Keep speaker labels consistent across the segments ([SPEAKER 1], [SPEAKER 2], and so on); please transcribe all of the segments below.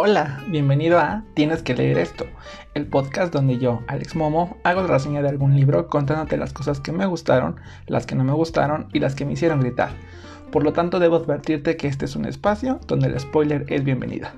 [SPEAKER 1] Hola, bienvenido a Tienes que leer esto, el podcast donde yo, Alex Momo, hago la reseña de algún libro contándote las cosas que me gustaron, las que no me gustaron y las que me hicieron gritar. Por lo tanto, debo advertirte que este es un espacio donde el spoiler es bienvenida.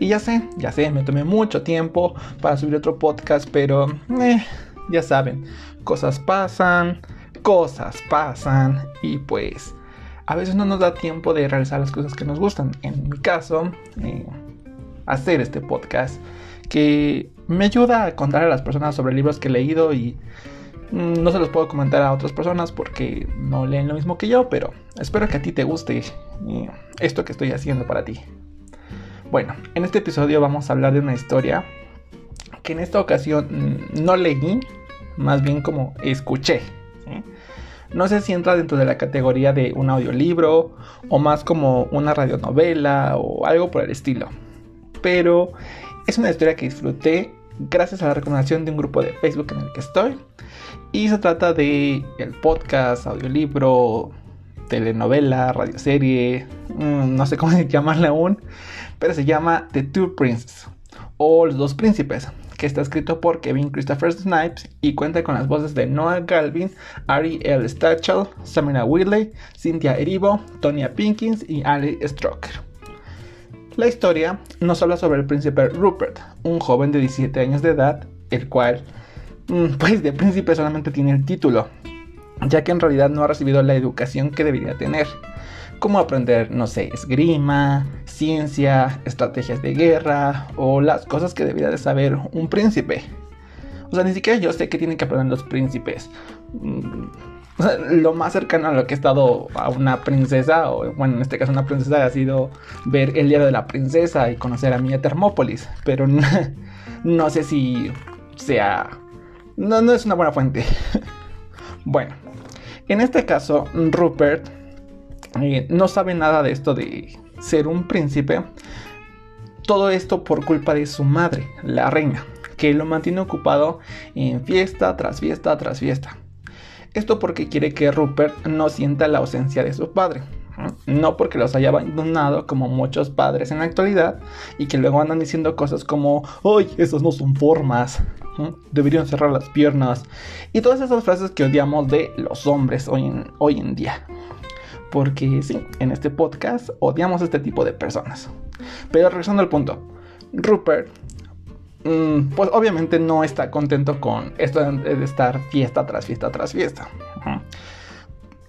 [SPEAKER 1] Y ya sé, ya sé, me tomé mucho tiempo para subir otro podcast, pero eh, ya saben, cosas pasan, cosas pasan y pues a veces no nos da tiempo de realizar las cosas que nos gustan. En mi caso, eh, hacer este podcast que me ayuda a contar a las personas sobre libros que he leído y mm, no se los puedo comentar a otras personas porque no leen lo mismo que yo, pero espero que a ti te guste eh, esto que estoy haciendo para ti. Bueno, en este episodio vamos a hablar de una historia que en esta ocasión mm, no leí, más bien como escuché. No sé si entra dentro de la categoría de un audiolibro o más como una radionovela o algo por el estilo pero es una historia que disfruté gracias a la recomendación de un grupo de Facebook en el que estoy. Y se trata de el podcast, audiolibro, telenovela, radioserie, mm, no sé cómo llamarla aún, pero se llama The Two Princes o Los Dos Príncipes, que está escrito por Kevin Christopher Snipes y cuenta con las voces de Noah Galvin, Ari L. Stachel, Samira Whitley, Cynthia Erivo, Tonya Pinkins y Ali Stroker. La historia nos habla sobre el príncipe Rupert, un joven de 17 años de edad, el cual, mm, pues de príncipe solamente tiene el título, ya que en realidad no ha recibido la educación que debería tener, como aprender, no sé, esgrima, ciencia, estrategias de guerra o las cosas que debería de saber un príncipe. O sea, ni siquiera yo sé qué tienen que aprender los príncipes. Lo más cercano a lo que he estado a una princesa, o bueno, en este caso una princesa, ha sido ver el diario de la princesa y conocer a Mia Termópolis. Pero no, sé si sea. No, no es una buena fuente. bueno, en este caso, Rupert eh, no sabe nada de esto de ser un príncipe. Todo esto por culpa de su madre, la reina, que lo mantiene ocupado en fiesta tras fiesta tras fiesta. Esto porque quiere que Rupert no sienta la ausencia de su padre. No porque los haya abandonado como muchos padres en la actualidad y que luego andan diciendo cosas como, ¡ay, esas no son formas! Deberían cerrar las piernas. Y todas esas frases que odiamos de los hombres hoy en, hoy en día. Porque sí, en este podcast odiamos a este tipo de personas. Pero regresando al punto, Rupert pues obviamente no está contento con esto de estar fiesta tras fiesta tras fiesta.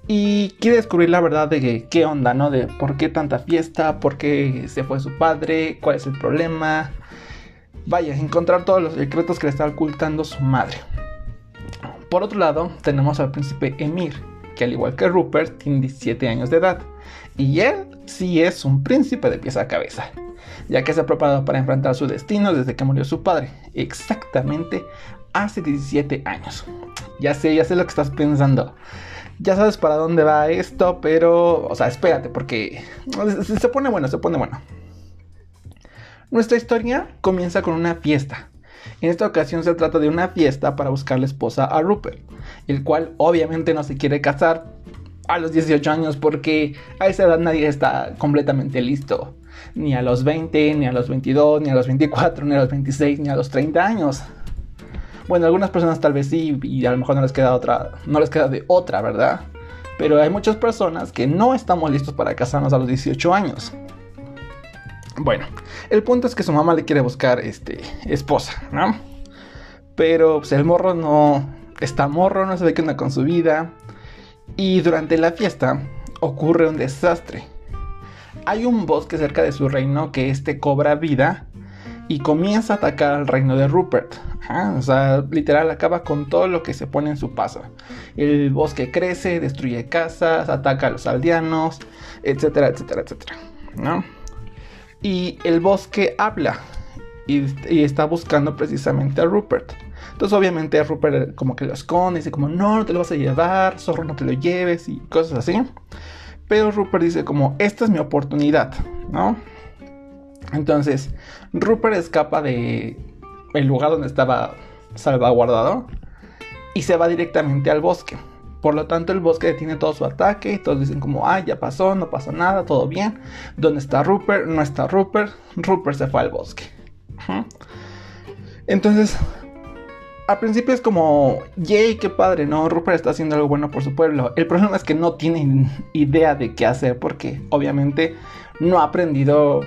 [SPEAKER 1] Y quiere descubrir la verdad de qué onda, ¿no? De por qué tanta fiesta, por qué se fue su padre, cuál es el problema. Vaya, encontrar todos los secretos que le está ocultando su madre. Por otro lado, tenemos al príncipe Emir, que al igual que Rupert, tiene 17 años de edad. Y él sí es un príncipe de pies a cabeza ya que se ha preparado para enfrentar su destino desde que murió su padre, exactamente hace 17 años. Ya sé, ya sé lo que estás pensando. Ya sabes para dónde va esto, pero, o sea, espérate, porque se pone bueno, se pone bueno. Nuestra historia comienza con una fiesta. En esta ocasión se trata de una fiesta para buscar la esposa a Rupert, el cual obviamente no se quiere casar a los 18 años porque a esa edad nadie está completamente listo ni a los 20, ni a los 22, ni a los 24, ni a los 26, ni a los 30 años. Bueno, algunas personas tal vez sí y a lo mejor no les queda otra, no les queda de otra, ¿verdad? Pero hay muchas personas que no estamos listos para casarnos a los 18 años. Bueno, el punto es que su mamá le quiere buscar este esposa, ¿no? Pero pues, el morro no está morro, no sabe qué onda con su vida. Y durante la fiesta ocurre un desastre hay un bosque cerca de su reino que este cobra vida y comienza a atacar al reino de Rupert. o sea, literal acaba con todo lo que se pone en su paso. El bosque crece, destruye casas, ataca a los aldeanos, etcétera, etcétera, etcétera. Y el bosque habla y, está buscando precisamente a Rupert. Entonces obviamente Rupert como que lo esconde y dice como no, no te lo vas a llevar, zorro no te lo lleves y cosas así. Pero Rupert dice como, esta es mi oportunidad, ¿no? Entonces, Rupert escapa de el lugar donde estaba salvaguardado y se va directamente al bosque. Por lo tanto, el bosque detiene todo su ataque y todos dicen como, ah, ya pasó, no pasó nada, todo bien. ¿Dónde está Rupert? No está Rupert. Rupert se fue al bosque. Entonces, al principio es como, yay, qué padre, ¿no? Rupert está haciendo algo bueno por su pueblo. El problema es que no tienen idea de qué hacer porque obviamente no ha aprendido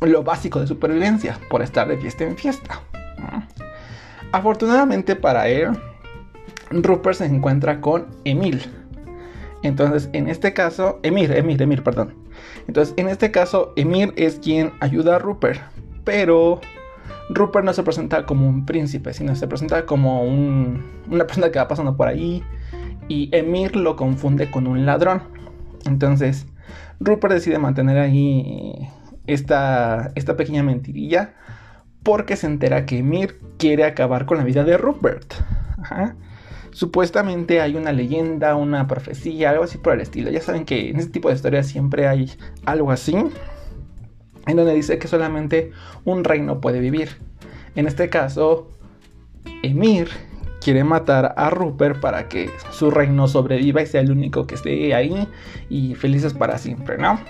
[SPEAKER 1] lo básico de supervivencia por estar de fiesta en fiesta. Afortunadamente para él, Rupert se encuentra con Emil. Entonces, en este caso, Emir, Emir, Emir, perdón. Entonces, en este caso, Emir es quien ayuda a Rupert, pero Rupert no se presenta como un príncipe, sino se presenta como una persona que va pasando por ahí y Emir lo confunde con un ladrón. Entonces, Rupert decide mantener ahí esta, esta pequeña mentirilla porque se entera que Emir quiere acabar con la vida de Rupert. Ajá. Supuestamente hay una leyenda, una profecía, algo así por el estilo. Ya saben que en este tipo de historias siempre hay algo así, en donde dice que solamente un reino puede vivir. En este caso, Emir quiere matar a Rupert para que su reino sobreviva y sea el único que esté ahí y felices para siempre, ¿no?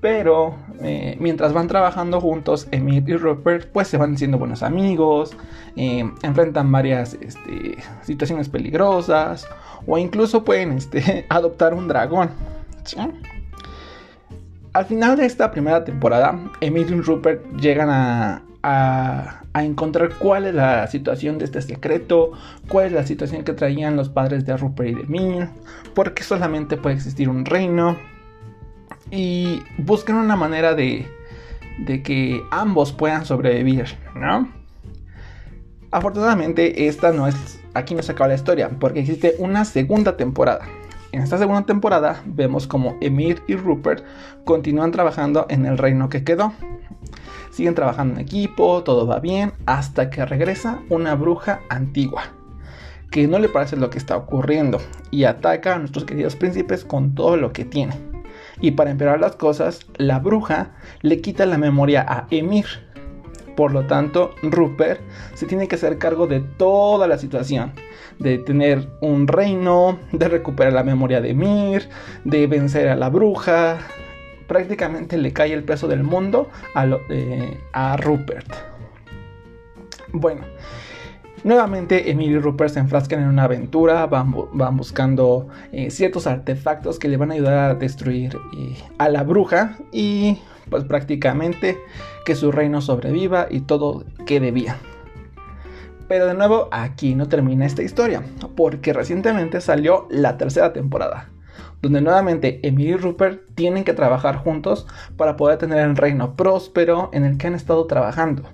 [SPEAKER 1] Pero eh, mientras van trabajando juntos, Emir y Rupert pues se van haciendo buenos amigos, eh, enfrentan varias este, situaciones peligrosas o incluso pueden este, adoptar un dragón. Al final de esta primera temporada, Emir y Rupert llegan a, a, encontrar cuál es la situación de este secreto, cuál es la situación que traían los padres de Rupert y de Emir, porque solamente puede existir un reino y buscan una manera de, de que ambos puedan sobrevivir, ¿no? Afortunadamente esta no es, aquí no se acaba la historia, porque existe una segunda temporada. En esta segunda temporada vemos como Emir y Rupert continúan trabajando en el reino que quedó. Siguen trabajando en equipo, todo va bien, hasta que regresa una bruja antigua, que no le parece lo que está ocurriendo y ataca a nuestros queridos príncipes con todo lo que tiene. Y para empeorar las cosas, la bruja le quita la memoria a Emir. Por lo tanto, Rupert se tiene que hacer cargo de toda la situación. De tener un reino, de recuperar la memoria de Emir, de vencer a la bruja. Prácticamente le cae el peso del mundo a, eh, a Rupert. Bueno, Nuevamente, Emil y Rupert se enfrascan en una aventura, van, buscando eh, ciertos artefactos que le van a ayudar a destruir eh, a la bruja y pues prácticamente que su reino sobreviva y todo quede bien. Pero de nuevo, aquí no termina esta historia, porque recientemente salió la tercera temporada, donde nuevamente Emil y Rupert tienen que trabajar juntos para poder tener el reino próspero en el que han estado trabajando.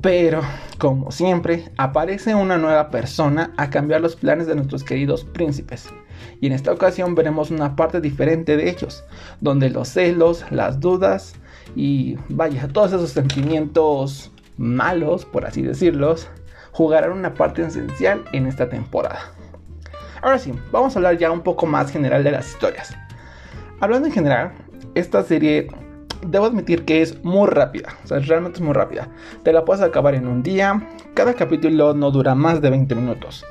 [SPEAKER 1] Pero, como siempre, aparece una nueva persona a cambiar los planes de nuestros queridos príncipes. Y en esta ocasión veremos una parte diferente de ellos, donde los celos, las dudas y vaya, todos esos sentimientos malos, por así decirlos, jugarán una parte esencial en esta temporada. Ahora sí, vamos a hablar ya un poco más general de las historias. Hablando en general, esta serie debo admitir que es muy rápida, o sea, realmente es muy rápida. Te la puedes acabar en un día, cada capítulo no dura más de 20 minutos.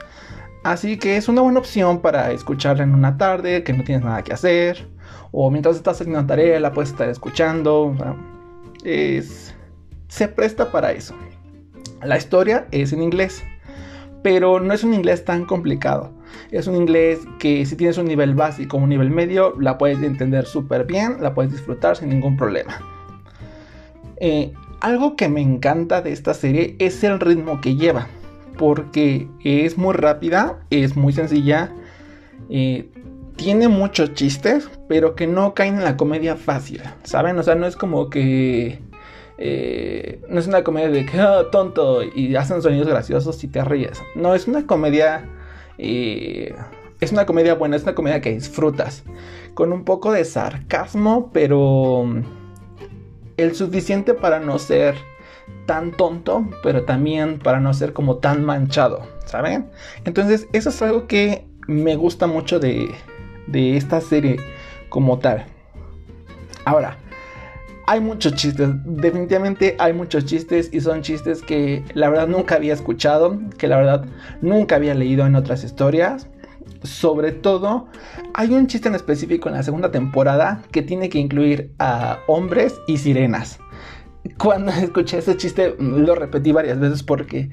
[SPEAKER 1] Así que es una buena opción para escucharla en una tarde que no tienes nada que hacer, o mientras estás haciendo una tarea la puedes estar escuchando. es, se presta para eso. La historia es en inglés, pero no es un inglés tan complicado. Es un inglés que si tienes un nivel básico un nivel medio, la puedes entender súper bien, la puedes disfrutar sin ningún problema. Eh, algo que me encanta de esta serie es el ritmo que lleva, porque es muy rápida, es muy sencilla, eh, tiene muchos chistes, pero que no caen en la comedia fácil, ¿saben? O sea, no es como que... Eh, no es una comedia de que oh, tonto y hacen sonidos graciosos y te ríes. No, es una comedia es una comedia buena, es una comedia que disfrutas. Con un poco de sarcasmo, pero mm, el suficiente para no ser tan tonto, pero también para no ser como tan manchado, ¿saben? Entonces, eso es algo que me gusta mucho de, de esta serie como tal. Ahora, hay muchos chistes, definitivamente hay muchos chistes y son chistes que la verdad nunca había escuchado, que la verdad nunca había leído en otras historias. Sobre todo, hay un chiste en específico en la segunda temporada que tiene que incluir a hombres y sirenas. Cuando escuché ese chiste lo repetí varias veces porque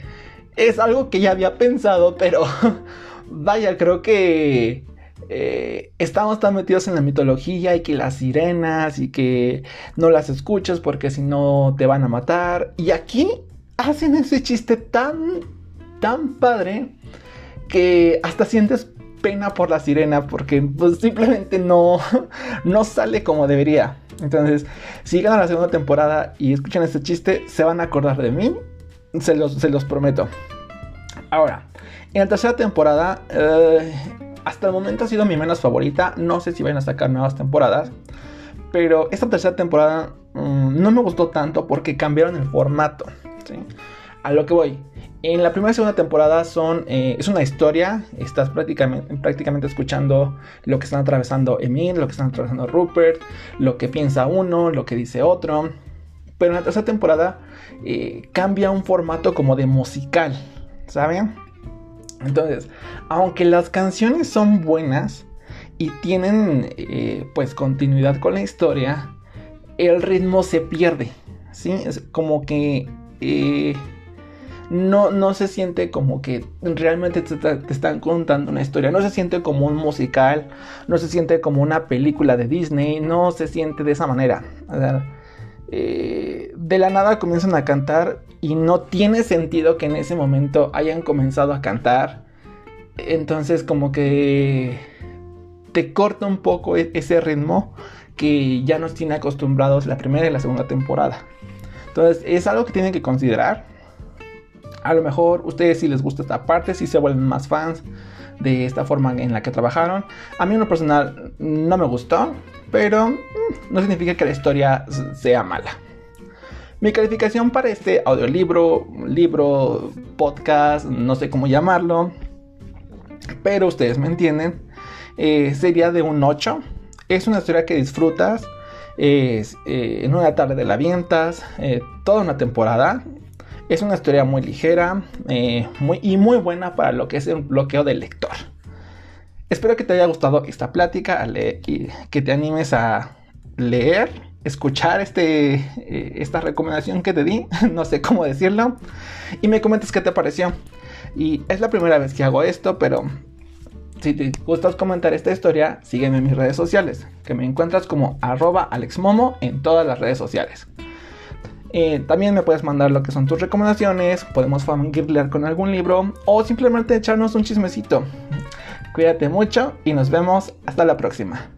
[SPEAKER 1] es algo que ya había pensado, pero vaya, creo que eh, estamos tan metidos en la mitología y que las sirenas y que no las escuchas porque si no te van a matar. Y aquí hacen ese chiste tan, tan padre que hasta sientes pena por la sirena porque pues, simplemente no, no sale como debería. Entonces, si llegan a la segunda temporada y escuchan este chiste, se van a acordar de mí. Se los, se los prometo. Ahora, en la tercera temporada, eh, hasta el momento ha sido mi menos favorita. No sé si van a sacar nuevas temporadas. Pero esta tercera temporada mm, no me gustó tanto porque cambiaron el formato. A lo que voy. En la primera y segunda temporada son, eh, es una historia. Estás prácticamente, prácticamente escuchando lo que están atravesando Emil, lo que están atravesando Rupert, lo que piensa uno, lo que dice otro. Pero en la tercera temporada eh, cambia un formato como de musical. ¿Saben? Entonces, aunque las canciones son buenas y tienen eh, pues continuidad con la historia, el ritmo se pierde. ¿sí? Es como que eh, no, no se siente como que realmente te, están contando una historia. No se siente como un musical, no se siente como una película de Disney, no se siente de esa manera. Eh, de la nada comienzan a cantar y no tiene sentido que en ese momento hayan comenzado a cantar entonces como que te corta un poco e-, ese ritmo que ya nos tiene acostumbrados la primera y la segunda temporada. Entonces es algo que tienen que considerar. A lo mejor ustedes si les gusta esta parte, si se vuelven más fans de esta forma en la que trabajaron. A mí en lo personal no me gustó, pero mm, no significa que la historia sea mala. Mi calificación para este audiolibro, libro, podcast, no sé cómo llamarlo, pero ustedes me entienden, eh, sería de un 8. Es una historia que disfrutas. Eh, en una tarde de la vientas, eh, toda una temporada. Es una historia muy ligera y muy buena para lo que es el bloqueo del lector. Espero que te haya gustado esta plática que te animes a leer, escuchar este, esta recomendación que te di, no sé cómo decirlo, y me comentes qué te pareció. Y es la primera vez que hago esto, pero si te gustas comentar esta historia, sígueme en mis redes sociales, que me encuentras como arroba alexmomo en todas las redes sociales. Eh, también me puedes mandar lo que son tus recomendaciones, podemos fangirlear con algún libro o simplemente echarnos un chismecito. Cuídate mucho y nos vemos hasta la próxima.